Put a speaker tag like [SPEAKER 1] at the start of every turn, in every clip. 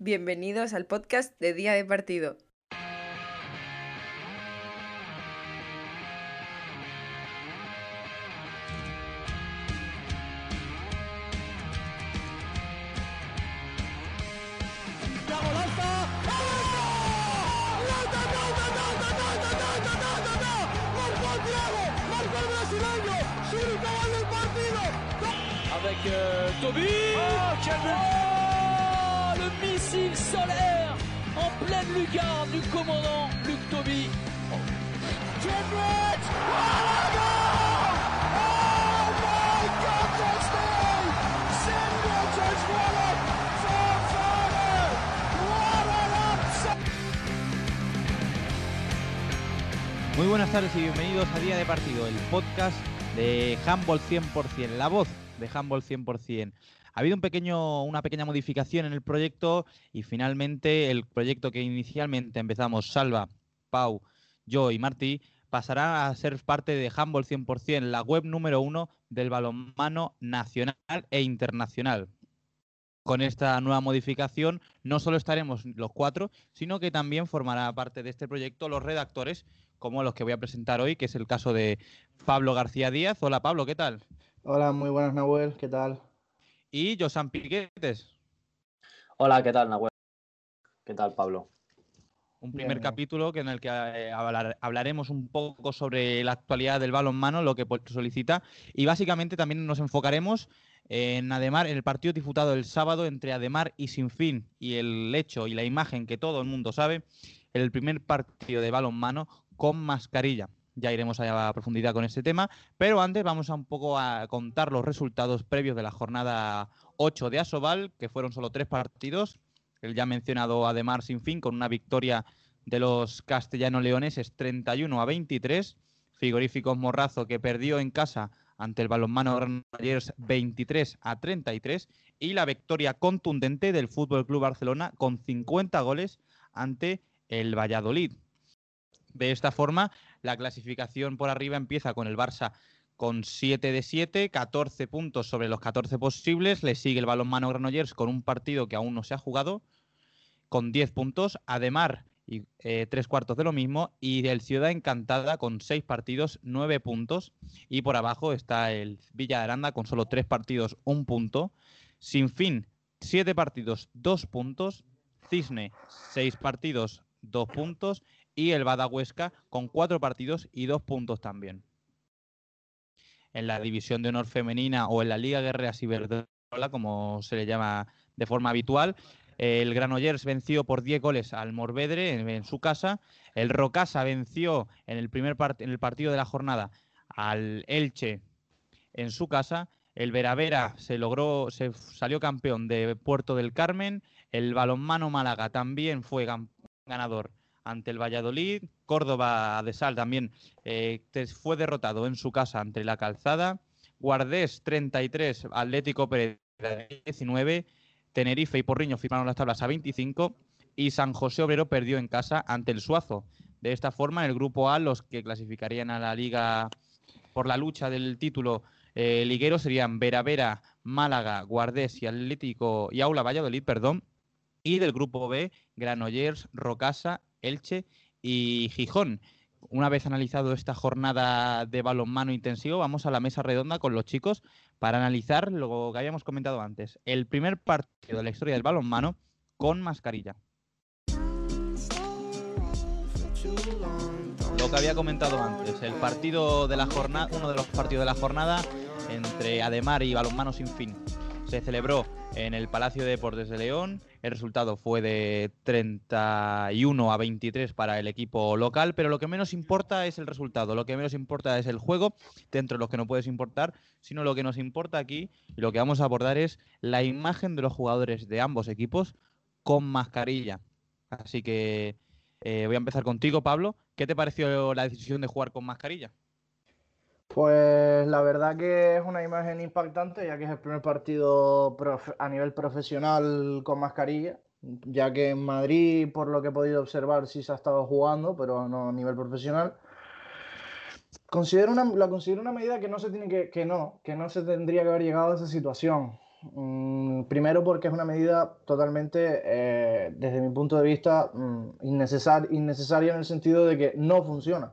[SPEAKER 1] Bienvenidos al podcast de Día de Partido.
[SPEAKER 2] De Handball 100%, la voz de Handball 100%. Ha habido un pequeño, una pequeña modificación en el proyecto y finalmente el proyecto que inicialmente empezamos Salva, Pau, yo y Martí pasará a ser parte de Handball 100%, la web número uno del balonmano nacional e internacional. Con esta nueva modificación no solo estaremos los cuatro, sino que también formará parte de este proyecto los redactores, como los que voy a presentar hoy, que es el caso de Pablo García Díaz. Hola Pablo, ¿qué tal?
[SPEAKER 3] Hola, muy buenas Nahuel, ¿qué tal?
[SPEAKER 2] Y Josan Piquetes.
[SPEAKER 4] Hola, ¿qué tal, Nahuel? ¿Qué tal, Pablo?
[SPEAKER 2] Un primer
[SPEAKER 3] Bien,
[SPEAKER 2] capítulo que en el que eh, hablar- hablaremos un poco sobre la actualidad del balonmano, lo que pues, solicita, y básicamente también nos enfocaremos en Ademar, en el partido disputado el sábado entre Ademar y Sinfín, y el hecho y la imagen que todo el mundo sabe, el primer partido de balonmano con mascarilla. Ya iremos a profundidad con este tema, pero antes vamos a un poco a contar los resultados previos de la jornada 8 de Asobal, que fueron solo tres partidos, el ya mencionado Ademar sin fin, con una victoria de los castellano-leoneses 31 a 23. Frigoríficos Morrazo, que perdió en casa ante el balonmano Granollers 23 a 33. Y la victoria contundente del Fútbol Club Barcelona con 50 goles ante el Valladolid. De esta forma, la clasificación por arriba empieza con el Barça con 7 de 7, 14 puntos sobre los 14 posibles. Le sigue el balonmano Granollers con un partido que aún no se ha jugado, con 10 puntos. Ademar, y, eh, tres cuartos de lo mismo. Y el Ciudad Encantada con 6 partidos, 9 puntos. Y por abajo está el Villa de Aranda con solo 3 partidos, 1 punto. Sin fin, 7 partidos, 2 puntos. Cisne, 6 partidos, 2 puntos. Y el Badahuesca con 4 partidos y 2 puntos también en la división de honor femenina o en la Liga Guerrera Ciberdola, como se le llama de forma habitual. El Granollers venció por 10 goles al Morvedre en, su casa. El Rocasa venció en el primer en el partido de la jornada al Elche en su casa. El Veravera se logró, se salió campeón de Puerto del Carmen. El balonmano Málaga también fue ganador ante el Valladolid. Córdoba de Sal también eh, fue derrotado en su casa ante la Calzada. Guardés 33, Atlético Pérez 19. Tenerife y Porriño firmaron las tablas a 25 y San José Obrero perdió en casa ante el Suazo. De esta forma, en el grupo A, los que clasificarían a la liga por la lucha del título eh, liguero serían Vera Vera, Málaga, Guardés y Atlético y Aula Valladolid, perdón. Y del grupo B, Granollers, Rocasa, Elche y Gijón. Una vez analizado esta jornada de balonmano intensivo, vamos a la mesa redonda con los chicos para analizar lo que habíamos comentado antes. El primer partido de la historia del balonmano con mascarilla. Lo que había comentado antes, el partido de la jornada, uno de los partidos de la jornada entre Ademar y Balonmano Sin Fin. Se celebró en el Palacio de Deportes de León. El resultado fue de 31 a 23 para el equipo local, pero lo que menos importa es el resultado, lo que menos importa es el juego, dentro de los que no puedes importar, sino lo que nos importa aquí y lo que vamos a abordar es la imagen de los jugadores de ambos equipos con mascarilla. Así que eh, voy a empezar contigo, Pablo. ¿Qué te pareció la decisión de jugar con mascarilla?
[SPEAKER 3] Pues la verdad que es una imagen impactante, ya que es el primer partido a nivel profesional con mascarilla, ya que en Madrid, por lo que he podido observar, sí se ha estado jugando, pero no a nivel profesional. Considero una, la considero una medida que no se tiene que, que no, que no se tendría que haber llegado a esa situación. Mm, primero porque es una medida totalmente, eh, desde mi punto de vista, mm, innecesar- innecesaria en el sentido de que no funciona.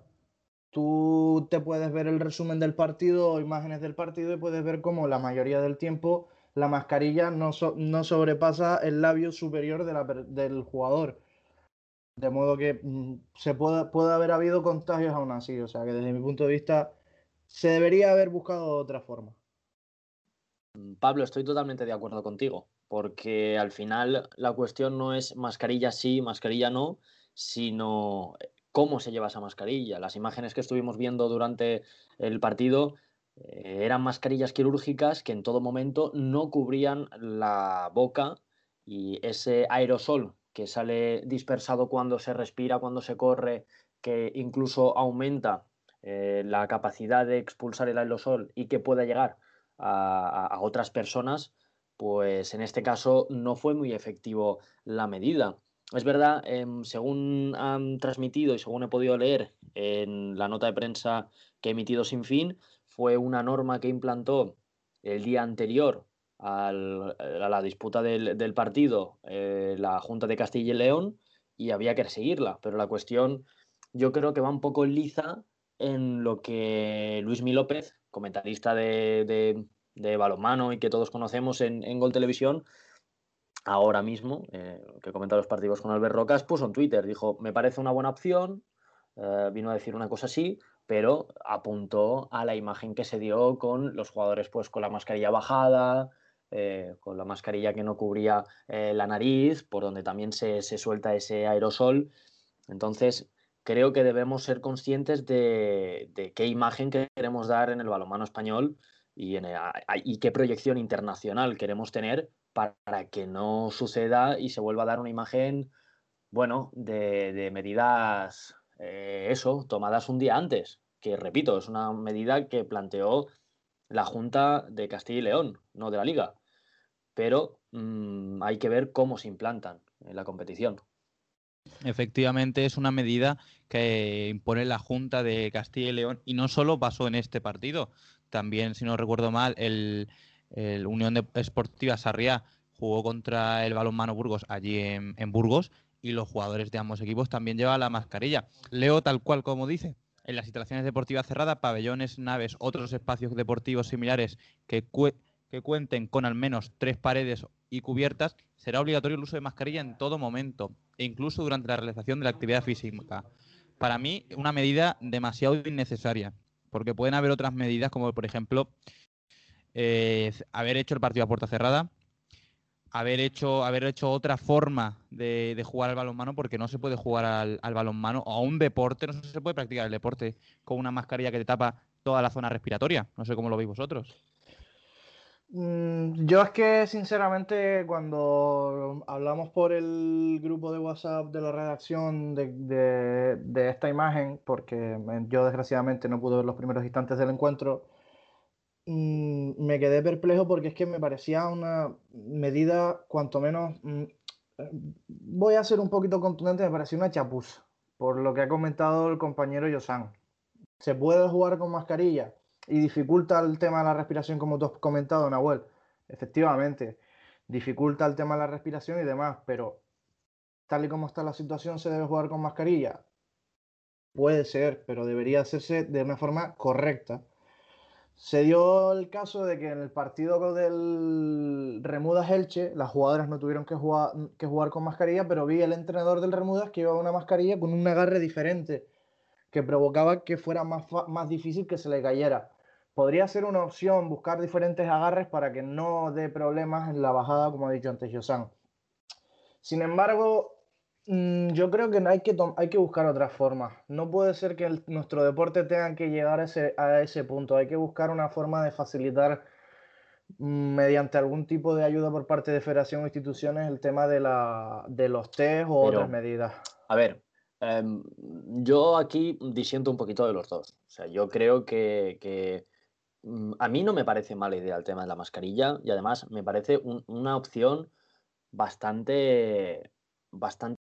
[SPEAKER 3] Tú te puedes ver el resumen del partido o imágenes del partido y puedes ver cómo la mayoría del tiempo la mascarilla no, so- no sobrepasa el labio superior del jugador. De modo que mm, se puede, puede haber habido contagios aún así. O sea que desde mi punto de vista se debería haber buscado otra forma.
[SPEAKER 4] Pablo, estoy totalmente de acuerdo contigo, porque al final la cuestión no es mascarilla sí, mascarilla no, sino cómo se lleva esa mascarilla. Las imágenes que estuvimos viendo durante el partido eh, eran mascarillas quirúrgicas que en todo momento no cubrían la boca y ese aerosol que sale dispersado cuando se respira, cuando se corre, que incluso aumenta eh, la capacidad de expulsar el aerosol y que pueda llegar a, a, otras personas, pues en este caso no fue muy efectivo la medida. Es verdad, eh, según han transmitido y según he podido leer en la nota de prensa que ha emitido Sin Fin, fue una norma que implantó el día anterior a la disputa del, partido eh, la Junta de Castilla y León y había que seguirla, pero la cuestión yo creo que va un poco liza en lo que Luis Mi López, comentarista de, de, de balonmano y que todos conocemos en, en Gol Televisión, ahora mismo, eh, que comenta los partidos con Albert Rocas, puso en Twitter, dijo, me parece una buena opción, eh, vino a decir una cosa así, pero apuntó a la imagen que se dio con los jugadores pues con la mascarilla bajada, eh, con la mascarilla que no cubría la nariz, por donde también se, se, suelta ese aerosol. Entonces, creo que debemos ser conscientes de, de, qué imagen queremos dar en el balonmano español y, qué proyección internacional queremos tener para que no suceda y se vuelva a dar una imagen, bueno, de, medidas, eh, eso, tomadas un día antes, que repito, es una medida que planteó la Junta de Castilla y León, no de la Liga. Pero mmm, hay que ver cómo se implantan en la competición.
[SPEAKER 2] Efectivamente, es una medida que impone la Junta de Castilla y León y no solo pasó en este partido, también, si no recuerdo mal, el, Unión Esportiva Sarriá jugó contra el Balonmano Burgos allí en, Burgos y los jugadores de ambos equipos también llevan la mascarilla. Leo tal cual como dice, en las instalaciones deportivas cerradas, pabellones, naves, otros espacios deportivos similares que cuenten con al menos tres paredes y cubiertas, será obligatorio el uso de mascarilla en todo momento e incluso durante la realización de la actividad física. Para mí, una medida demasiado innecesaria, porque pueden haber otras medidas como, por ejemplo, eh, haber hecho el partido a puerta cerrada, haber hecho, haber hecho otra forma de, jugar al balonmano, porque no se puede jugar al, al, balonmano o a un deporte, no se puede practicar el deporte con una mascarilla que te tapa toda la zona respiratoria. No sé cómo lo veis vosotros.
[SPEAKER 3] Mm, Yo es que, sinceramente, cuando hablamos por el grupo de WhatsApp de la redacción de, de, esta imagen, porque yo desgraciadamente no pude ver los primeros instantes del encuentro, mm, me quedé perplejo porque es que me parecía una medida, cuanto menos, mm, voy a ser un poquito contundente, me parecía una chapuza, por lo que ha comentado el compañero Yosan. ¿Se puede jugar con mascarilla? Y dificulta el tema de la respiración, como tú has comentado, Nahuel. Efectivamente, dificulta el tema de la respiración y demás, pero tal y como está la situación, ¿se debe jugar con mascarilla? Puede ser, pero debería hacerse de una forma correcta. Se dio el caso de que en el partido del Remudas Elche, las jugadoras no tuvieron que jugar, que jugar con mascarilla, pero vi el entrenador del Remudas que llevaba una mascarilla con un agarre diferente, que provocaba que fuera más, más difícil que se le cayera podría ser una opción buscar diferentes agarres para que no dé problemas en la bajada, como ha dicho antes Josan. Sin embargo, mm, yo creo que hay que, hay que buscar otras formas. No puede ser que el, nuestro deporte tenga que llegar a ese, a ese punto. Hay que buscar una forma de facilitar mm, mediante algún tipo de ayuda por parte de federación o instituciones el tema de, la, de los test o Pero, otras medidas.
[SPEAKER 4] A ver, eh, yo aquí disiento un poquito de los dos. O sea, yo creo que, que a mí no me parece mala idea el tema de la mascarilla y además me parece un, una opción bastante, bastante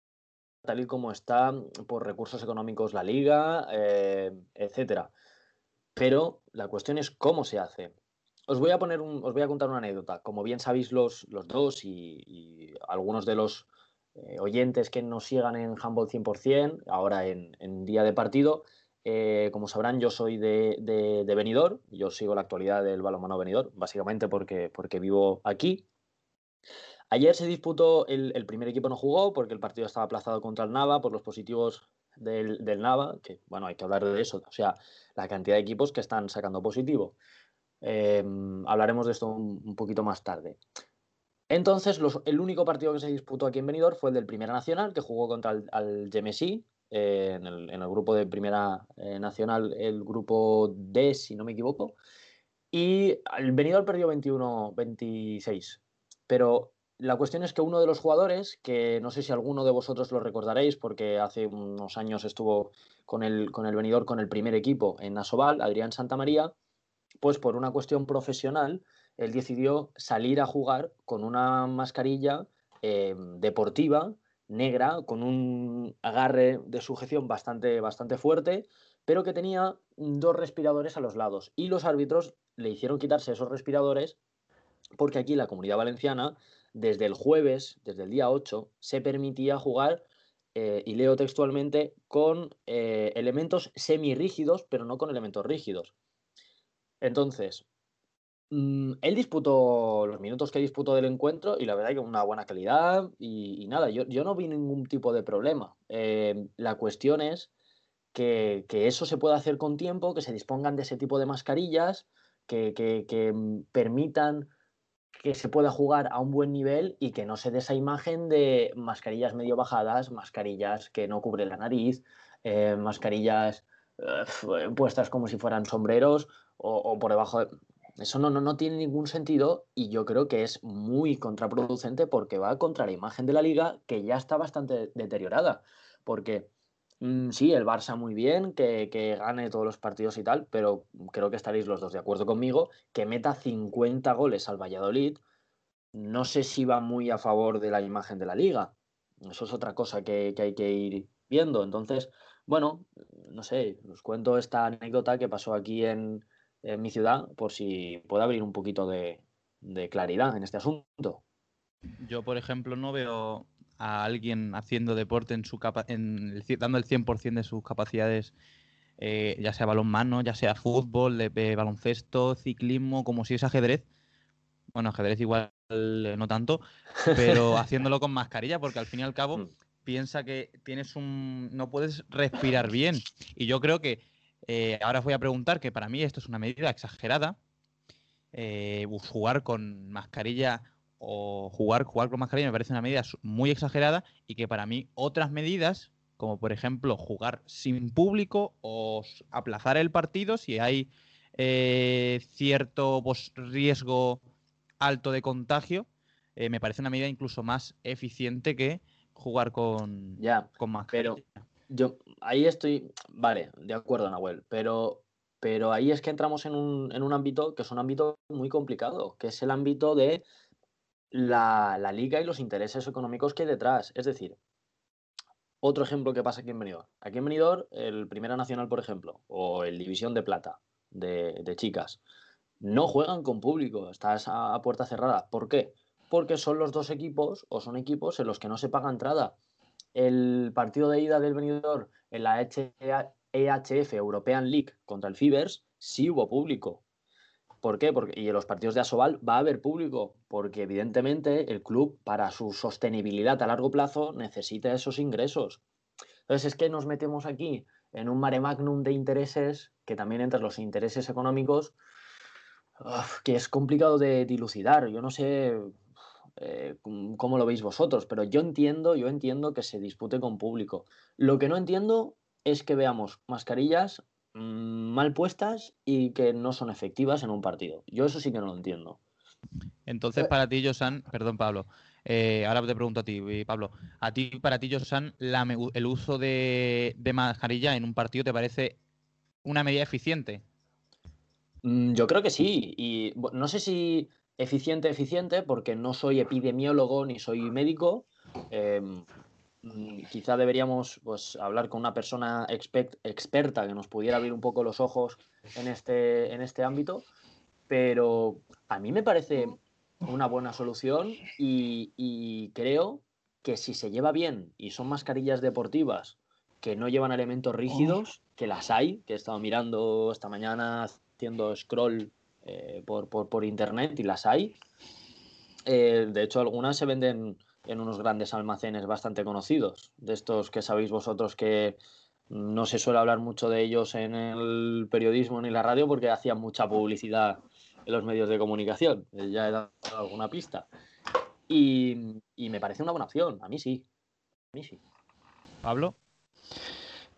[SPEAKER 4] tal y como está por recursos económicos la liga, eh, etcétera. Pero la cuestión es cómo se hace. os voy a poner os voy a contar una anécdota. Como bien sabéis los, los dos y, algunos de los eh, oyentes que nos sigan en Handball 100%, ahora en día de partido, eh, como sabrán, yo soy de, de, Benidorm, yo sigo la actualidad del balonmano Benidorm, básicamente porque, porque vivo aquí. Ayer se disputó, el, primer equipo no jugó porque el partido estaba aplazado contra el Nava por los positivos del, del, Nava, que bueno, hay que hablar de eso, o sea, la cantidad de equipos que están sacando positivo. Eh, hablaremos de esto un, poquito más tarde. Entonces, el único partido que se disputó aquí en Benidorm fue el del Primera Nacional, que jugó contra el, Gemesí, eh, en, el, grupo de Primera eh, Nacional, el grupo D, si no me equivoco. Y el Benidorm perdió 21-26. Pero la cuestión es que uno de los jugadores, que no sé si alguno de vosotros lo recordaréis, porque hace unos años estuvo con el, con el Benidorm, con el primer equipo en Asobal, Adrián Santamaría, pues por una cuestión profesional, él decidió salir a jugar con una mascarilla eh, deportiva negra, con un agarre de sujeción bastante, bastante fuerte, pero que tenía dos respiradores a los lados. Y los árbitros le hicieron quitarse esos respiradores porque aquí la comunidad valenciana, desde el jueves, desde el día 8, se permitía jugar, eh, y leo textualmente, con eh, elementos semirrígidos, pero no con elementos rígidos. Entonces, mmm, él disputó los minutos que disputó del encuentro y la verdad que una buena calidad y, nada, yo, yo, no vi ningún tipo de problema. Eh, la cuestión es que, eso se pueda hacer con tiempo, que se dispongan de ese tipo de mascarillas, que, que permitan que se pueda jugar a un buen nivel y que no se dé esa imagen de mascarillas medio bajadas, mascarillas que no cubren la nariz, eh, mascarillas eh, puestas como si fueran sombreros o, o por debajo de... Eso no, no, no, tiene ningún sentido y yo creo que es muy contraproducente porque va contra la imagen de la liga que ya está bastante deteriorada. Porque mmm, sí, el Barça muy bien, que, que, gane todos los partidos y tal, pero creo que estaréis los dos de acuerdo conmigo, que meta 50 goles al Valladolid, no sé si va muy a favor de la imagen de la liga. Eso es otra cosa que, que hay que ir viendo. Entonces, bueno, no sé, os cuento esta anécdota que pasó aquí en, en mi ciudad por si puede abrir un poquito de, de, claridad en este asunto.
[SPEAKER 2] Yo, por ejemplo, no veo a alguien haciendo deporte en su capa en el, dando el 100% de sus capacidades, eh, ya sea balonmano, ya sea fútbol, de, de, baloncesto, ciclismo, como si es ajedrez. Bueno, ajedrez igual eh, no tanto, pero haciéndolo con mascarilla, porque al fin y al cabo mm. piensa que tienes un. no puedes respirar bien. Y yo creo que eh, ahora os voy a preguntar que para mí esto es una medida exagerada. Eh, jugar con mascarilla o jugar, jugar con mascarilla me parece una medida muy exagerada y que para mí otras medidas, como por ejemplo jugar sin público o aplazar el partido si hay eh, cierto pues, riesgo alto de contagio, eh, me parece una medida incluso más eficiente que jugar con,
[SPEAKER 4] ya,
[SPEAKER 2] con mascarilla.
[SPEAKER 4] Pero yo ahí estoy, vale, de acuerdo, Nahuel, pero, pero ahí es que entramos en un, en un ámbito que es un ámbito muy complicado, que es el ámbito de la, la, liga y los intereses económicos que hay detrás. Es decir, otro ejemplo que pasa aquí en Benidorm. Aquí en Benidorm, el Primera Nacional, por ejemplo, o el División de Plata de, de chicas, no juegan con público, estás a, a puerta cerrada. ¿Por qué? Porque son los dos equipos o son equipos en los que no se paga entrada el partido de ida del venidor en la EHF European League contra el Fibers sí hubo público. ¿Por qué? Porque, y en los partidos de Asobal va a haber público, porque evidentemente el club, para su sostenibilidad a largo plazo, necesita esos ingresos. Entonces es que nos metemos aquí en un mare magnum de intereses, que también entre los intereses económicos, que es complicado de dilucidar. Yo no sé, eh, cómo lo veis vosotros, pero yo entiendo, yo entiendo que se dispute con público. Lo que no entiendo es que veamos mascarillas mmm, mal puestas y que no son efectivas en un partido. Yo eso sí que no lo entiendo.
[SPEAKER 2] Entonces, para ti, Josan, perdón, Pablo, eh, ahora te pregunto a ti, Pablo, a ti, para ti, Josan, la, el uso de, de mascarilla en un partido te parece una medida eficiente?
[SPEAKER 4] Mm, yo creo que sí, y no sé si eficiente, eficiente, porque no soy epidemiólogo ni soy médico. Eh, quizá deberíamos pues, hablar con una persona expert, experta que nos pudiera abrir un poco los ojos en este, en este ámbito. pero a mí me parece una buena solución y, y creo que si se lleva bien y son mascarillas deportivas que no llevan elementos rígidos, que las hay, que he estado mirando esta mañana haciendo scroll eh, por, por- internet y las hay. Eh, de hecho, algunas se venden en unos grandes almacenes bastante conocidos, de estos que sabéis vosotros que no se suele hablar mucho de ellos en el periodismo ni la radio porque hacían mucha publicidad en los medios de comunicación. Eh, Ya he dado alguna pista. Y, y me parece una buena opción, a mí sí. A mí sí.
[SPEAKER 2] Pablo.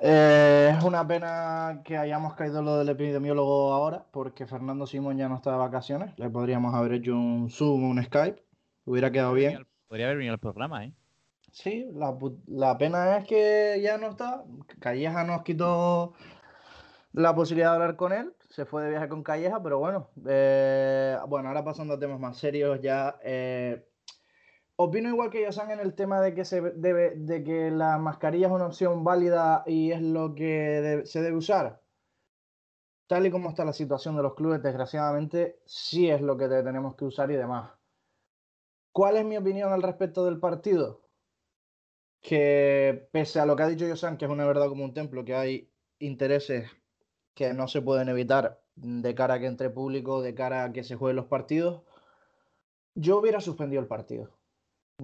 [SPEAKER 3] Eh, es una pena que hayamos caído lo del epidemiólogo ahora, porque Fernando Simón ya no está de vacaciones. Le podríamos haber hecho un Zoom, un Skype. Hubiera quedado bien.
[SPEAKER 2] Podría haber venido al programa, ¿eh?
[SPEAKER 3] Sí, la, la pena es que ya no está. Calleja nos quitó la posibilidad de hablar con él. Se fue de viaje con Calleja, pero bueno. eh, bueno, ahora pasando a temas más serios ya. eh, opino igual que Yosan en el tema de que, se debe, de que la mascarilla es una opción válida y es lo que se debe usar. Tal y como está la situación de los clubes, desgraciadamente, sí es lo que te- tenemos que usar y demás. ¿Cuál es mi opinión al respecto del partido? que pese a lo que ha dicho Yosan, que es una verdad como un templo, que hay intereses que no se pueden evitar de cara a que entre público, de cara a que se jueguen los partidos, yo hubiera suspendido el partido.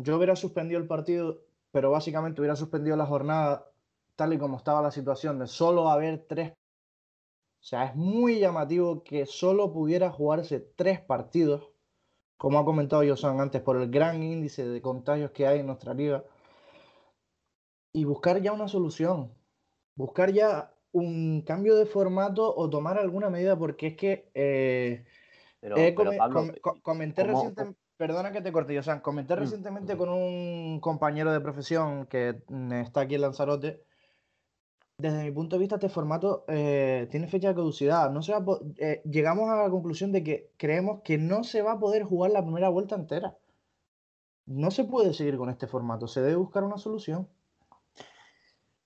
[SPEAKER 3] Yo hubiera suspendido el partido, pero básicamente hubiera suspendido la jornada tal y como estaba la situación de solo haber tres. O sea, es muy llamativo que solo pudiera jugarse tres partidos, como ha comentado Yosan antes, por el gran índice de contagios que hay en nuestra liga y buscar ya una solución, buscar ya un cambio de formato o tomar alguna medida, porque es que eh,
[SPEAKER 4] Pero, pero,
[SPEAKER 3] come-
[SPEAKER 4] Pablo,
[SPEAKER 3] com- co- comenté
[SPEAKER 4] ¿cómo-
[SPEAKER 3] recientemente, perdona que te corte, Yosan, comenté
[SPEAKER 4] Mm.
[SPEAKER 3] recientemente con un compañero de profesión que mm, está aquí en Lanzarote. Desde mi punto de vista, este formato eh, tiene fecha de caducidad. No se va a po- eh, llegamos a la conclusión de que creemos que no se va a poder jugar la primera vuelta entera. No se puede seguir con este formato, se debe buscar una solución.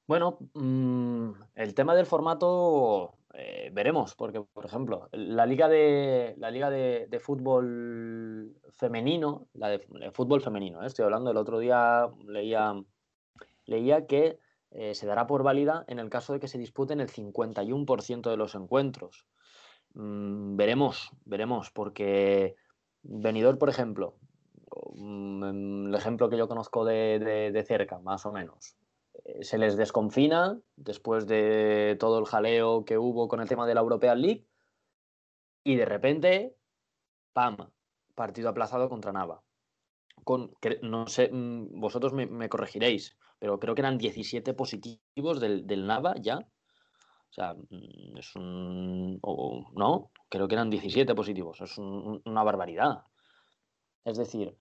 [SPEAKER 4] Bueno, mm, el tema del formato eh, veremos, porque por ejemplo, la liga de la liga de, fútbol femenino, la de, fútbol femenino, ¿eh? estoy hablando, el otro día leía, leía que eh, se dará por válida en el caso de que se disputen el 51% de los encuentros. Mm, veremos, veremos, porque Benidorm, por ejemplo, mm, el ejemplo que yo conozco de, de- de cerca, más o menos, se les desconfina después de todo el jaleo que hubo con el tema de la European League y de repente, ¡pam! Partido aplazado contra Nava. Con, no sé, mm, vosotros me, corregiréis, pero creo que eran 17 positivos del, del Nava ya. O sea, mm, es un... no, creo que eran 17 positivos. Es un- una barbaridad. Es decir,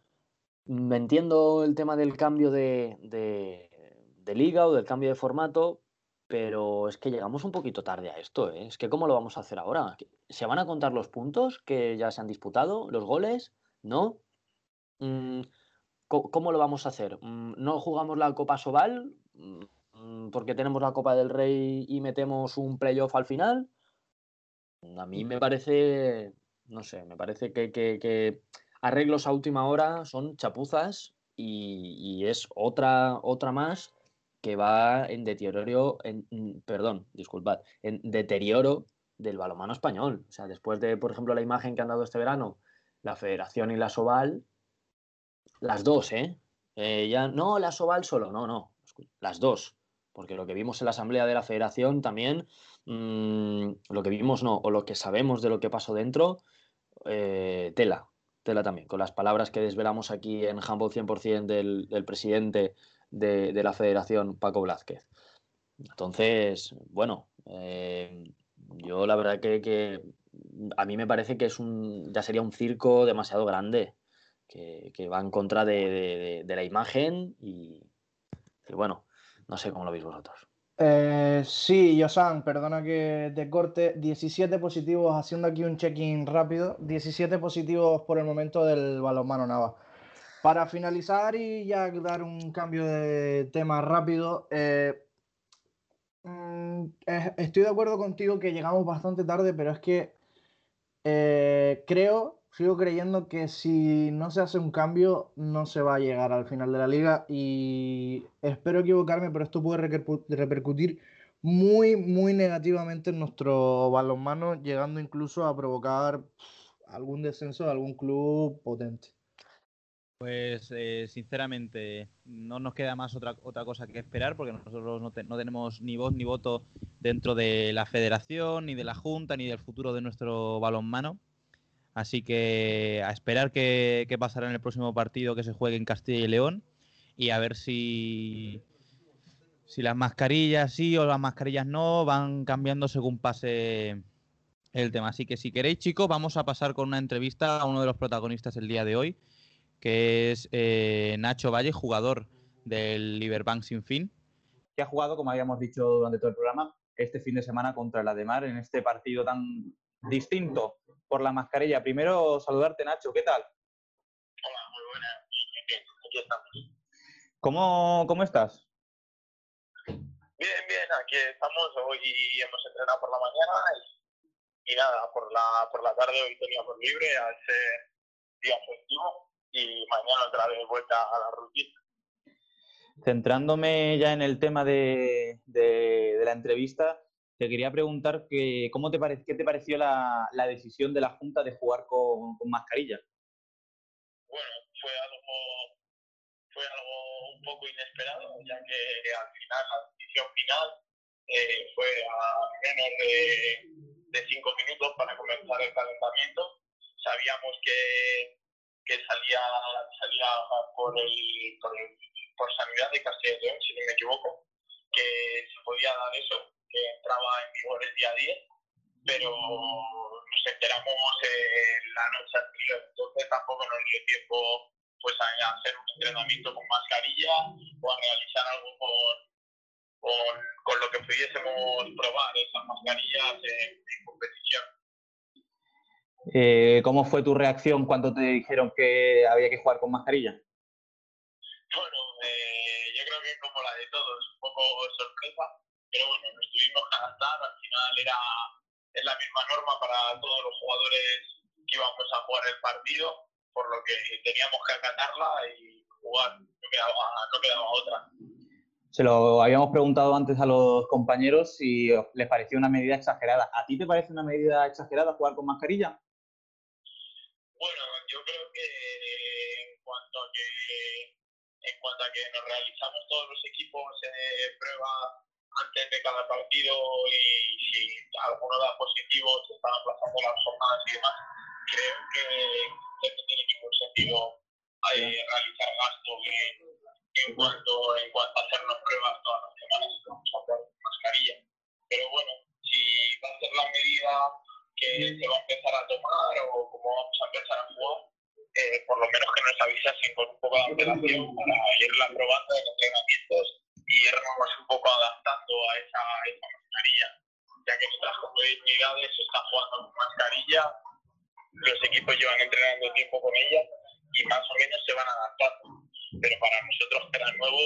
[SPEAKER 4] entiendo el tema del cambio de- de liga o del cambio de formato, pero es que llegamos un poquito tarde a esto, ¿eh? Es que ¿cómo lo vamos a hacer ahora? ¿Se van a contar los puntos que ya se han disputado? ¿Los goles? ¿No? Mm, ¿Cómo lo vamos a hacer? Mm, ¿No jugamos la Copa Sobal mm, porque tenemos la Copa del Rey y metemos un playoff al final? A mí me parece, no sé, me parece que arreglos a última hora son chapuzas y, y es otra, otra más que va en deterioro, en, mm, perdón, disculpad, en deterioro del balonmano español. O sea, después de, por ejemplo, la imagen que han dado este verano, la Federación y la Soval, las dos, ¿eh? Eh, ya, no, la Soval solo, no, no, las dos. Porque lo que vimos en la asamblea de la Federación también, mm, lo que vimos no, o lo que sabemos de lo que pasó dentro, eh, tela, tela también, con las palabras que desvelamos aquí en Humble 100% del, del presidente de, de la Federación, Paco Blázquez. Entonces, bueno, eh, yo la verdad que, que a mí me parece que es un, ya sería un circo demasiado grande, que, que va en contra de, de- la imagen y, bueno, no sé cómo lo veis vosotros.
[SPEAKER 3] Eh, sí, Yosan, perdona que te corte. 17 positivos, haciendo aquí un check-in rápido. 17 positivos por el momento del balonmano Nava. Para finalizar y ya dar un cambio de tema rápido, eh, mm, estoy de acuerdo contigo que llegamos bastante tarde, pero es que Eh, creo, sigo creyendo que si no se hace un cambio, no se va a llegar al final de la liga y espero equivocarme, pero esto puede repercu- repercutir muy, muy negativamente en nuestro balonmano, llegando incluso a provocar algún descenso de algún club potente.
[SPEAKER 2] Pues eh, sinceramente no nos queda más otra, otra cosa que esperar porque nosotros no, te- no tenemos ni voz ni voto dentro de la federación, ni de la junta, ni del futuro de nuestro balonmano. Así que a esperar qué, pasará en el próximo partido que se juegue en Castilla y León y a ver si, si las mascarillas sí o las mascarillas no van cambiando según pase el tema. Así que si queréis chicos vamos a pasar con una entrevista a uno de los protagonistas el día de hoy que es eh, Nacho Valle, jugador del Liberbank Sin Fin, que ha jugado, como habíamos dicho durante todo el programa, este fin de semana contra el Ademar en este partido tan distinto por la mascarilla. Primero, saludarte, Nacho, ¿qué tal?
[SPEAKER 5] Hola, muy buenas. Bien, bien, aquí estamos.
[SPEAKER 2] ¿Cómo, cómo estás?
[SPEAKER 5] Bien, bien, aquí estamos. Hoy hemos entrenado por la mañana y, y nada, por la, por la tarde hoy teníamos libre al ser día festivo y mañana otra vez vuelta a la rutina.
[SPEAKER 2] Centrándome ya en el tema de, de- de la entrevista, te quería preguntar que, ¿cómo te pare- qué te pareció la, la decisión de la Junta de jugar con, con mascarilla?
[SPEAKER 5] Bueno, fue algo, fue algo un poco inesperado, ya que al final, la decisión final eh, fue a menos de, de cinco minutos para comenzar el calentamiento. Sabíamos que, que salía, salía por, el, por, el- por Sanidad de Castilla y León, si no me equivoco, que se podía dar eso, que entraba en vigor el día 10, pero nos enteramos eh, la noche anterior, entonces tampoco nos dio tiempo pues a hacer un entrenamiento con mascarilla o a realizar algo con, con, con lo que pudiésemos probar esas mascarillas en, en competición.
[SPEAKER 2] Eh, ¿Cómo fue tu reacción cuando te dijeron que había que jugar con mascarilla?
[SPEAKER 5] Bueno, eh, yo creo que como la de todos, un poco sorpresa, pero bueno, nos tuvimos que adaptar, al final era es la misma norma para todos los jugadores que íbamos a jugar el partido, por lo que teníamos que acatarla y jugar, no quedaba, no quedaba otra.
[SPEAKER 2] Se lo habíamos preguntado antes a los compañeros si les pareció una medida exagerada. ¿A ti te parece una medida exagerada jugar con mascarilla?
[SPEAKER 5] Bueno, yo creo que en cuanto a que en cuanto a que nos realizamos todos los equipos eh, prueba antes de cada partido y si alguno da positivo se están aplazando las jornadas y demás, creo que, que no tiene ningún sentido eh, realizar gastos en, en cuanto en cuanto a hacernos pruebas todas las semanas vamos a jugar con mascarilla. Pero bueno, si va a ser la medida que se va a empezar a tomar o cómo vamos a empezar a jugar, eh, por lo menos que nos avisasen con un poco de antelación para irla probando en entrenamientos y irnos un poco adaptando a esa, a esa mascarilla, ya que en otras competibilidades se está jugando con mascarilla, los equipos llevan entrenando tiempo con ella y más o menos se van adaptando. Pero para nosotros que era nuevo,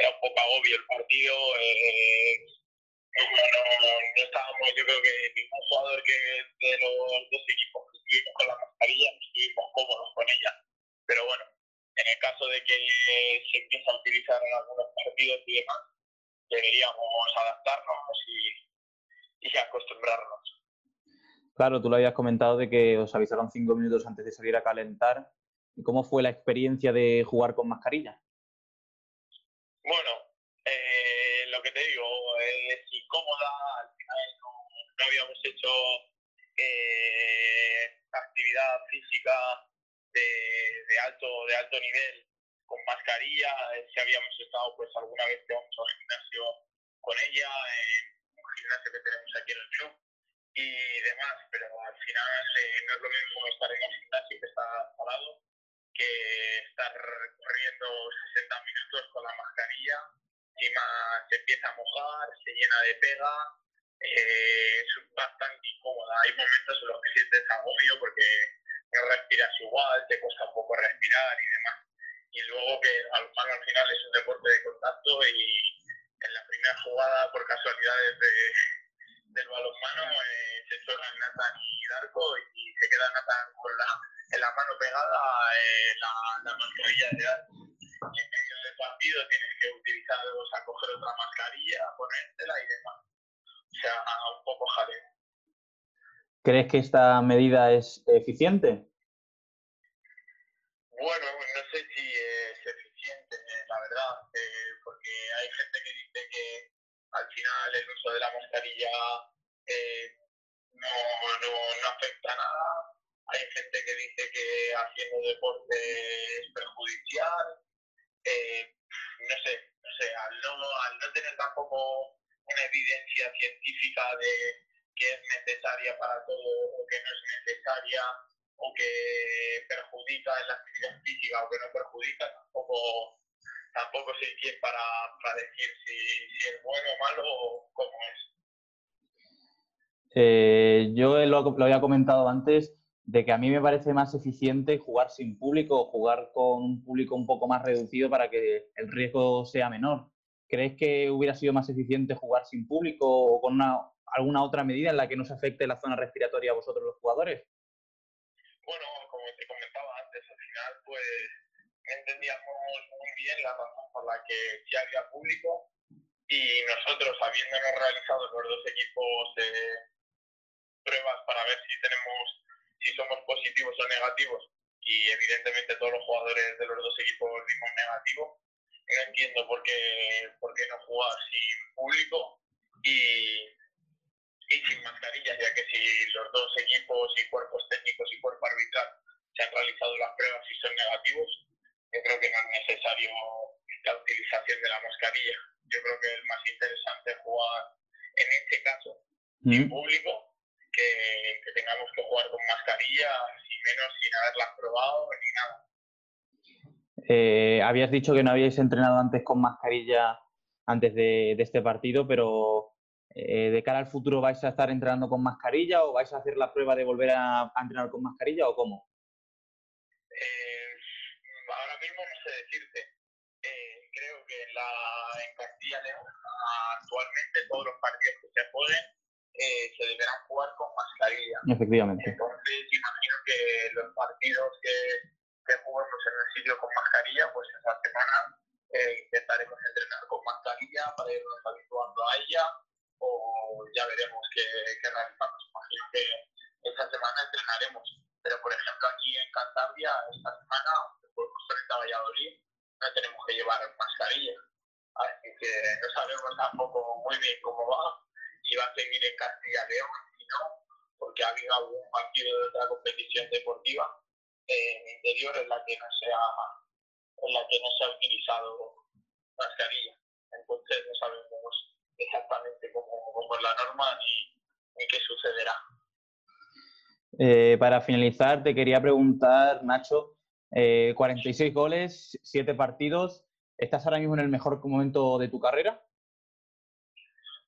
[SPEAKER 5] era un poco agobio el partido. eh, no, no, estábamos, yo creo que ningún jugador que de los dos equipos que estuvimos con la mascarilla no estuvimos cómodos con ella. Pero bueno, en el caso de que se empiece a utilizar en algunos partidos y demás, deberíamos adaptarnos y, y acostumbrarnos.
[SPEAKER 2] Claro, tú lo habías comentado de que os avisaron cinco minutos antes de salir a calentar. ¿Y cómo fue la experiencia de jugar con mascarilla?
[SPEAKER 5] Bueno, hecho eh, actividad física de, alto de alto nivel con mascarilla, eh, si habíamos estado pues alguna vez que vamos al gimnasio con ella, en un gimnasio que tenemos aquí en el club y demás, pero al final eh, no es lo mismo estar en el gimnasio que está parado que estar corriendo 60 minutos con la mascarilla, encima se empieza a mojar, se llena de pega, eh, es bastante incómoda. Hay momentos en los que sientes agobio porque no respiras igual, te cuesta un poco respirar y demás. Y luego que al, al final es un deporte de contacto y en la primera jugada, por casualidades de, del balonmano, eh, se chocan Nathan y arco y se queda Nathan con la, en la mano pegada eh, la, la mascarilla de. Y en medio del partido tienes que utilizar, o sea, coger otra mascarilla, ponértela y demás. Sea, un poco jaleo.
[SPEAKER 2] ¿Crees que esta medida es eficiente?
[SPEAKER 5] Bueno, no sé si es eficiente, la verdad, eh, porque hay gente que dice que al final el uso de la mascarilla eh, no, no, no afecta a nada. Hay gente que dice que haciendo deporte es perjudicial. Eh, no sé, no sé, al no, al no tener tampoco una evidencia científica de que es necesaria para todo o que no es necesaria o que perjudica en la actividad física o que no perjudica, tampoco, tampoco sé quién para, para decir si, es bueno o malo o cómo es.
[SPEAKER 2] Eh, yo lo, lo había comentado antes de que a mí me parece más eficiente jugar sin público o jugar con un público un poco más reducido para que el riesgo sea menor. ¿Crees que hubiera sido más eficiente jugar sin público o con una, alguna otra medida en la que no se afecte la zona respiratoria a vosotros los jugadores?
[SPEAKER 5] Bueno, como te comentaba antes, al final pues entendíamos muy bien la razón por la que ya había público y nosotros habiéndonos realizado los dos equipos eh, pruebas para ver si tenemos si somos positivos o negativos y evidentemente todos los jugadores de los dos equipos dimos negativo no entiendo por qué por qué no jugar sin público y, y sin mascarillas ya que si los dos equipos y cuerpos técnicos y cuerpo arbitral se han realizado las pruebas y son negativos yo creo que no es necesario la utilización de la mascarilla yo creo que es más interesante jugar en este caso sin público que, que, tengamos que jugar con mascarilla y menos sin haberlas probado ni nada.
[SPEAKER 2] Eh, habías dicho que no habíais entrenado antes con mascarilla antes de, de este partido, pero eh, de cara al futuro vais a estar entrenando con mascarilla o vais a hacer la prueba de volver a, a entrenar con mascarilla o cómo?
[SPEAKER 5] Eh, ahora mismo no sé decirte. Eh, creo que en, la, en Castilla León actualmente todos los partidos que se jueguen eh, se deberán jugar con mascarilla.
[SPEAKER 2] Efectivamente.
[SPEAKER 5] Entonces, imagino que los partidos que, que juguemos en el sitio con mascarilla, pues esa semana eh, intentaremos entrenar con mascarilla para irnos habituando a ella o ya veremos qué, qué realizamos. Imagino que esa semana entrenaremos. Pero, por ejemplo, aquí en Cantabria, esta semana, después frente a Valladolid, no tenemos que llevar mascarilla. Así que no sabemos tampoco muy bien cómo va si va a seguir en Castilla León, si no, porque ha habido algún partido de otra competición deportiva eh, en interior en la que no se ha, en la que no se ha utilizado mascarilla. Entonces no sabemos exactamente cómo, cómo es la norma ni, ni qué sucederá.
[SPEAKER 2] Eh, para finalizar, te quería preguntar, Nacho, eh, 46 goles, 7 partidos. ¿Estás ahora mismo en el mejor momento de tu carrera?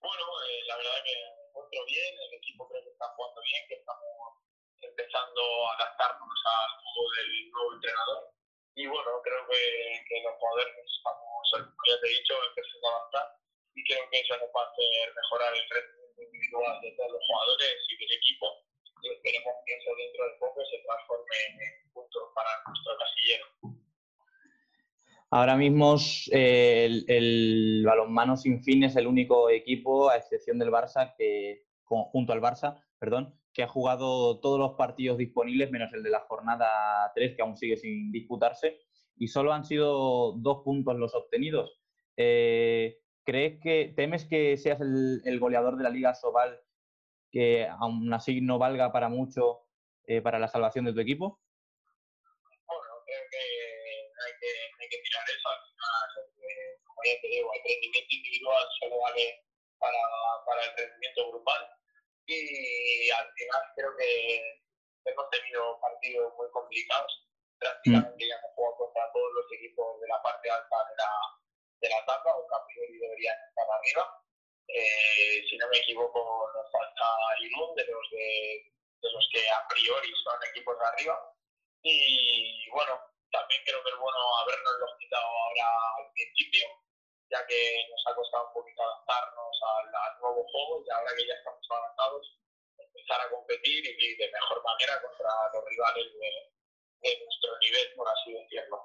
[SPEAKER 5] Bueno, eh, la verdad que me encuentro bien, el equipo creo que está jugando bien, que adaptarnos al juego del nuevo entrenador. Y bueno, creo que, que los jugadores estamos, como ya te he dicho, empezando a adaptar y creo que eso nos va a hacer mejorar el rendimiento individual de todos los jugadores y del equipo. Y esperemos que eso dentro de poco se transforme en puntos para nuestro casillero.
[SPEAKER 2] Ahora mismo eh, el, el, balonmano sin fin es el único equipo, a excepción del Barça, que junto al Barça, perdón, que ha jugado todos los partidos disponibles, menos el de la jornada 3, que aún sigue sin disputarse, y solo han sido dos puntos los obtenidos. Eh, ¿Crees que temes que seas el, el, goleador de la Liga Sobal, que aún así no valga para mucho eh, para la salvación de tu equipo?
[SPEAKER 5] Bueno, creo que hay que, hay que mirar eso. Al final, como ya te digo, el rendimiento individual solo vale para, para el rendimiento grupal. Y al final creo que hemos tenido partidos muy complicados. Prácticamente mm. ya hemos jugado contra todos los equipos de la parte alta de la, de la tabla, o que a priori deberían estar arriba. Eh, si no me equivoco, nos falta Irún, de los, de, de los que a priori son equipos de arriba. Y bueno, también creo que es bueno habernos los quitado ahora al principio, ya que nos ha costado un poquito adaptarnos al, nuevo juego y ahora que ya estamos adaptados, empezar a competir y, de mejor manera contra los rivales de, nuestro nivel, por así decirlo.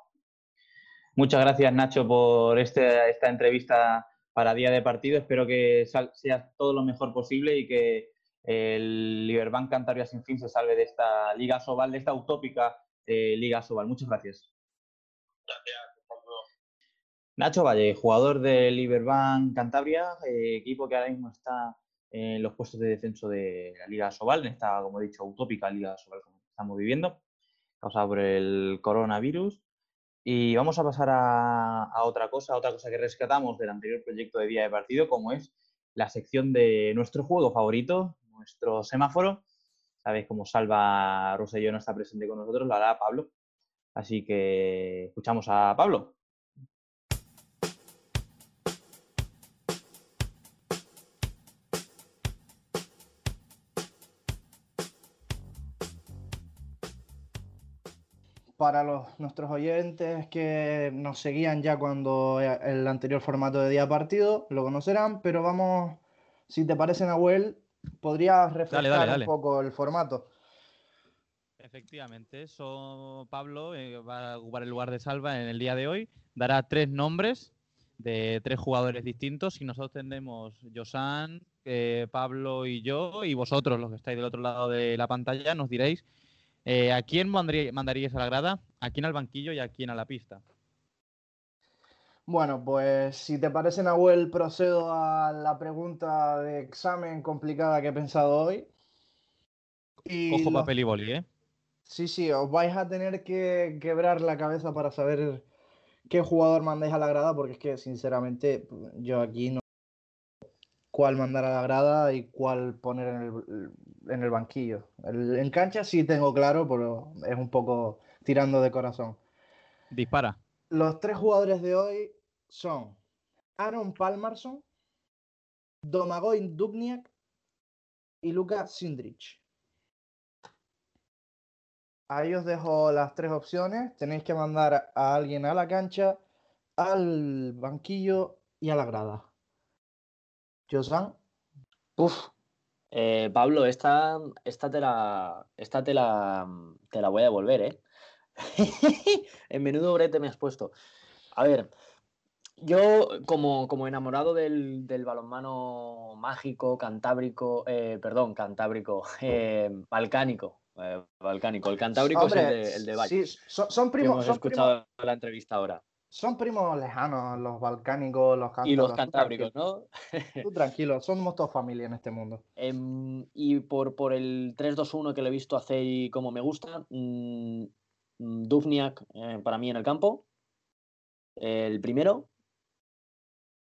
[SPEAKER 6] Muchas gracias, Nacho, por este- esta entrevista para día de partido. Espero que sea todo lo mejor posible y que el Liberbank Cantabria Sin Fin se salve de esta Liga Sobal, de esta utópica eh, Liga Sobal. Muchas gracias. Nacho Valle, jugador del Liberbank Cantabria, eh, equipo que ahora mismo está en los puestos de descenso de la Liga Sobal, en esta, como he dicho, utópica Liga Sobal como estamos viviendo, causada por el coronavirus. Y vamos a pasar a, otra cosa, otra cosa que rescatamos del anterior proyecto de día de partido, como es la sección de nuestro juego favorito, nuestro semáforo. Sabéis, como Salva Rosselló no está presente con nosotros, lo hará Pablo. Así que escuchamos a Pablo.
[SPEAKER 3] Para los, nuestros oyentes que nos seguían ya cuando eh, el anterior formato de día partido, lo conocerán, pero vamos, si te parece, Nahuel, podrías refrescar
[SPEAKER 2] dale, dale.
[SPEAKER 3] un poco el formato.
[SPEAKER 2] Efectivamente, eso Pablo eh, va a ocupar el lugar de Salva en el día de hoy. Dará tres nombres de tres jugadores distintos y nosotros tendremos Josan, eh, Pablo y yo y vosotros, los que estáis del otro lado de la pantalla, nos diréis eh, a quién mandarí- mandaríais a la grada, a quién al banquillo y a quién a la pista.
[SPEAKER 3] Bueno, pues si te parece, Nahuel, procedo a la pregunta de examen complicada que he pensado hoy. Y
[SPEAKER 2] Cojo
[SPEAKER 3] los-
[SPEAKER 2] papel y boli, ¿eh?
[SPEAKER 3] Sí, sí, os vais a tener que quebrar la cabeza para saber qué jugador mandáis a la grada, porque es que, sinceramente, yo aquí no cuál mandar a la grada y cuál poner en el, en el banquillo. El- en cancha sí tengo claro, pero es un poco tirando de corazón.
[SPEAKER 2] Dispara.
[SPEAKER 3] Los tres jugadores de hoy son Aaron Palmarson, Domagoj Dubniak y Luka Sindrich. Ahí os dejo las tres opciones. Tenéis que mandar a alguien a la cancha, al banquillo y a la grada. Josan,
[SPEAKER 4] Uf. Eh, Pablo, esta, esta, te la, esta te, la, te la voy a devolver, ¿eh? en menudo brete me has puesto. A ver, yo como, como enamorado del, del balonmano mágico, cantábrico, eh, perdón, cantábrico, eh, balcánico, eh, balcánico, el cantábrico es el de, el de Valle,
[SPEAKER 3] sí, son, primos,
[SPEAKER 4] hemos
[SPEAKER 3] son,
[SPEAKER 4] escuchado la entrevista ahora.
[SPEAKER 3] Son primos lejanos, los balcánicos, los
[SPEAKER 4] Y los
[SPEAKER 3] cántabros. Tú
[SPEAKER 4] cantábricos, ¿no?
[SPEAKER 3] Tú tranquilo, somos todos familia en este mundo.
[SPEAKER 4] Em, y por, por el 3-2-1 que le he visto hacer y como me gusta, mm, mm, Duvniak eh, para mí en el campo, el primero.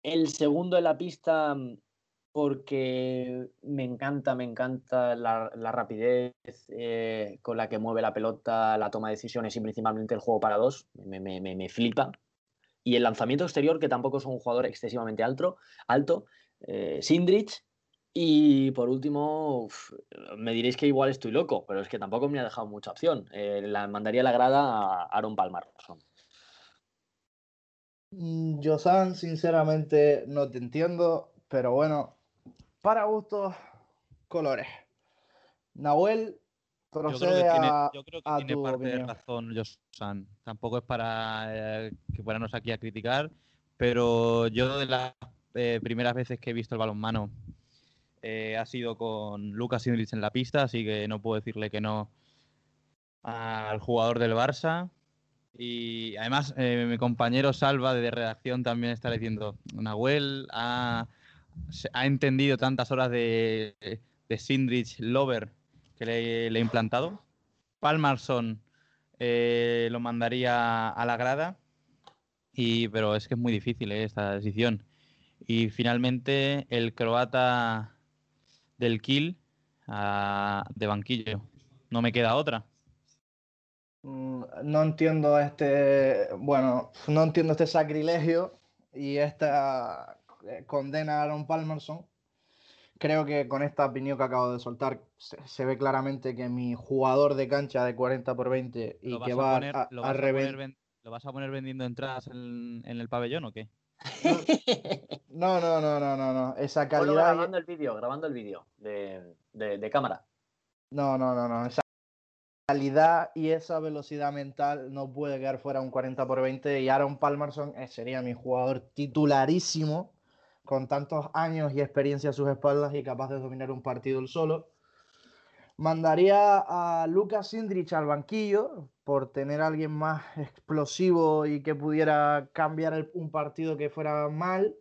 [SPEAKER 4] El segundo en la pista mm, porque me encanta, me encanta la, la rapidez eh, con la que mueve la pelota, la toma de decisiones y principalmente el juego para dos, me, me- me- me flipa. Y el lanzamiento exterior, que tampoco es un jugador excesivamente alto, alto eh, Sindrich. Y por último, me diréis que igual estoy loco, pero es que tampoco me ha dejado mucha opción. Eh, la mandaría la grada a Aaron Palmarson.
[SPEAKER 3] Mm, Josan, sinceramente no te entiendo, pero bueno, para gustos, colores. Nahuel
[SPEAKER 2] Yo creo que tiene,
[SPEAKER 3] a,
[SPEAKER 2] yo creo que
[SPEAKER 3] a
[SPEAKER 2] tiene
[SPEAKER 3] tu
[SPEAKER 2] parte de razón Josan. Tampoco es para eh, que fuéramos aquí a criticar, pero yo de las eh, primeras veces que he visto el balonmano eh, ha sido con Lucas Indrich en la pista, así que no puedo decirle que no al jugador del Barça. Y además, eh, mi compañero Salva de redacción también está diciendo, Nahuel ha, ha entendido tantas horas de, de Sindrich Lover que le, he implantado. Palmarson eh, lo mandaría a la grada, y, pero es que es muy difícil eh, esta decisión. Y finalmente el croata del Kiel ah, de banquillo. No me queda otra.
[SPEAKER 3] Mm, No entiendo este, bueno, no entiendo este sacrilegio y esta eh, condena a Aaron Palmerson. Creo que con esta opinión que acabo de soltar se, se ve claramente que mi jugador de cancha de 40 por 20 y
[SPEAKER 2] ¿Lo
[SPEAKER 3] que va
[SPEAKER 2] a poner,
[SPEAKER 3] a-
[SPEAKER 2] lo
[SPEAKER 3] a
[SPEAKER 2] vas a poner
[SPEAKER 3] reven-
[SPEAKER 2] ven- lo vas a poner vendiendo entradas en, en el pabellón o qué?
[SPEAKER 3] No, no, no, no, no, no. Esa
[SPEAKER 4] Bueno,
[SPEAKER 3] calidad. y-
[SPEAKER 4] grabando el vídeo, grabando el vídeo de, de- de cámara.
[SPEAKER 3] No, no, no, no. Esa calidad y esa velocidad mental no puede quedar fuera un 40 por 20 y Aaron Palmerson eh, sería mi jugador titularísimo con tantos años y experiencia a sus espaldas y capaz de dominar un partido él solo. Mandaría a Lucas Sindrich al banquillo por tener alguien más explosivo y que pudiera cambiar un partido que fuera mal.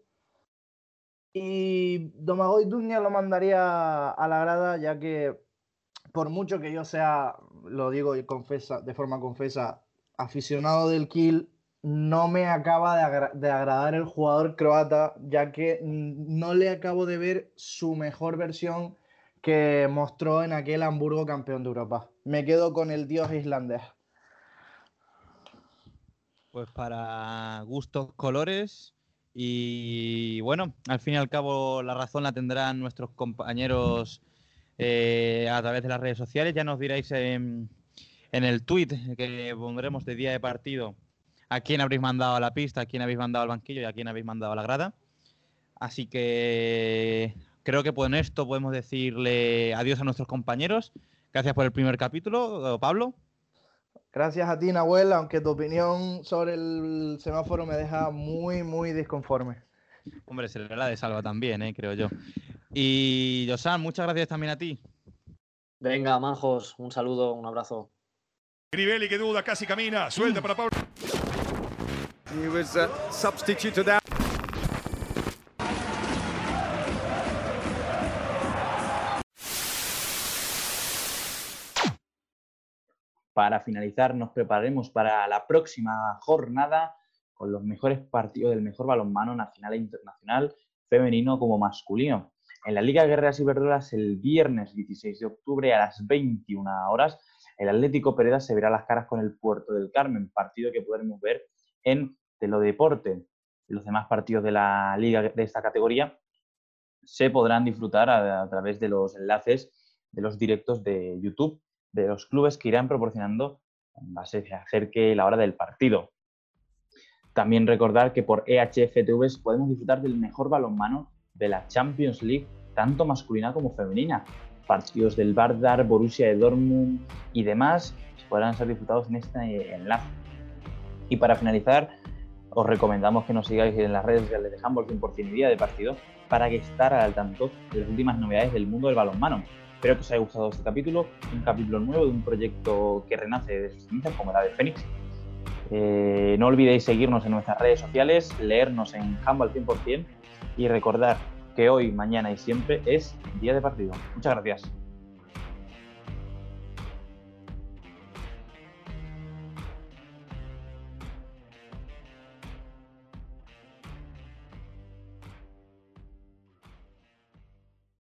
[SPEAKER 3] Y Domagoj Duña lo mandaría a la grada, ya que por mucho que yo sea, lo digo y confesa, de forma confesa, aficionado del Kiel, no me acaba de, agra- de agradar el jugador croata, ya que no le acabo de ver su mejor versión que mostró en aquel Hamburgo campeón de Europa. Me quedo con el dios islandés.
[SPEAKER 7] Pues para gustos, colores. Y bueno, al fin y al cabo la razón la tendrán nuestros compañeros eh, a través de las redes sociales. Ya nos diréis en, en el tweet que pondremos de día de partido a quién habréis mandado a la pista, a quién habéis mandado al banquillo y a quién habéis mandado a la grada. Así que creo que con esto podemos decirle adiós a nuestros compañeros. Gracias por el primer capítulo, Pablo.
[SPEAKER 3] Gracias a ti, Nahuel, aunque tu opinión sobre el semáforo me deja muy, muy disconforme.
[SPEAKER 7] Hombre, será la de Salva también, eh, creo yo. Y Josan, muchas gracias también a ti.
[SPEAKER 4] Venga, manjos, un saludo, un abrazo.
[SPEAKER 8] Crivelli che duda, casi camina, suelta para Pablo.
[SPEAKER 9] He was uh.
[SPEAKER 2] Para finalizar, nos prepararemos para la próxima jornada con los mejores partidos del mejor balonmano nacional e internacional, femenino como masculino. En la Liga Guerreras y Verduras, el viernes 16 de octubre a las 21 horas, el Atlético Pereda se verá las caras con el Puerto del Carmen, partido que podremos ver en Telodeporte. Los demás partidos de la liga de esta categoría se podrán disfrutar a, través de los enlaces de los directos de YouTube de los clubes que irán proporcionando en base a acerque la hora del partido. También recordar que por E EHF podemos disfrutar del mejor balonmano de la Champions League, tanto masculina como femenina. Partidos del Vardar, Borussia de Dortmund y demás podrán ser disfrutados en este enlace. Y para finalizar, os recomendamos que nos sigáis en las redes sociales de Handball 100% y día de partido para que estar al tanto de las últimas novedades del mundo del balonmano. Espero que os haya gustado este capítulo, un capítulo nuevo de un proyecto que renace de sus cenizas como la de Fénix. Eh, no olvidéis seguirnos en nuestras redes sociales, leernos en Handball 100% y recordar que hoy, mañana y siempre es día de partido. Muchas gracias.